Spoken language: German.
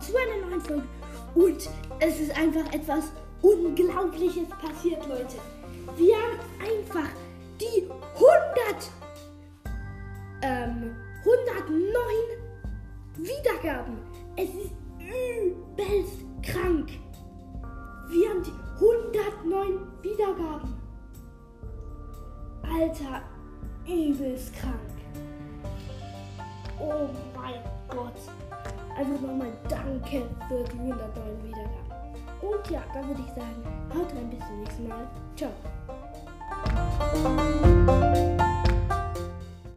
zu einer neuen Folge. Und es ist einfach etwas Unglaubliches passiert, Leute. Wir haben einfach die 100, ähm, 109 Wiedergaben. Es ist übelst krank. Wir haben die 109 Wiedergaben. Alter, übelst krank. Oh mein Gott. Einfach nochmal danke für die 109 Wiedergaben. Und ja, dann würde ich sagen, haut rein bis zum nächsten Mal. Ciao.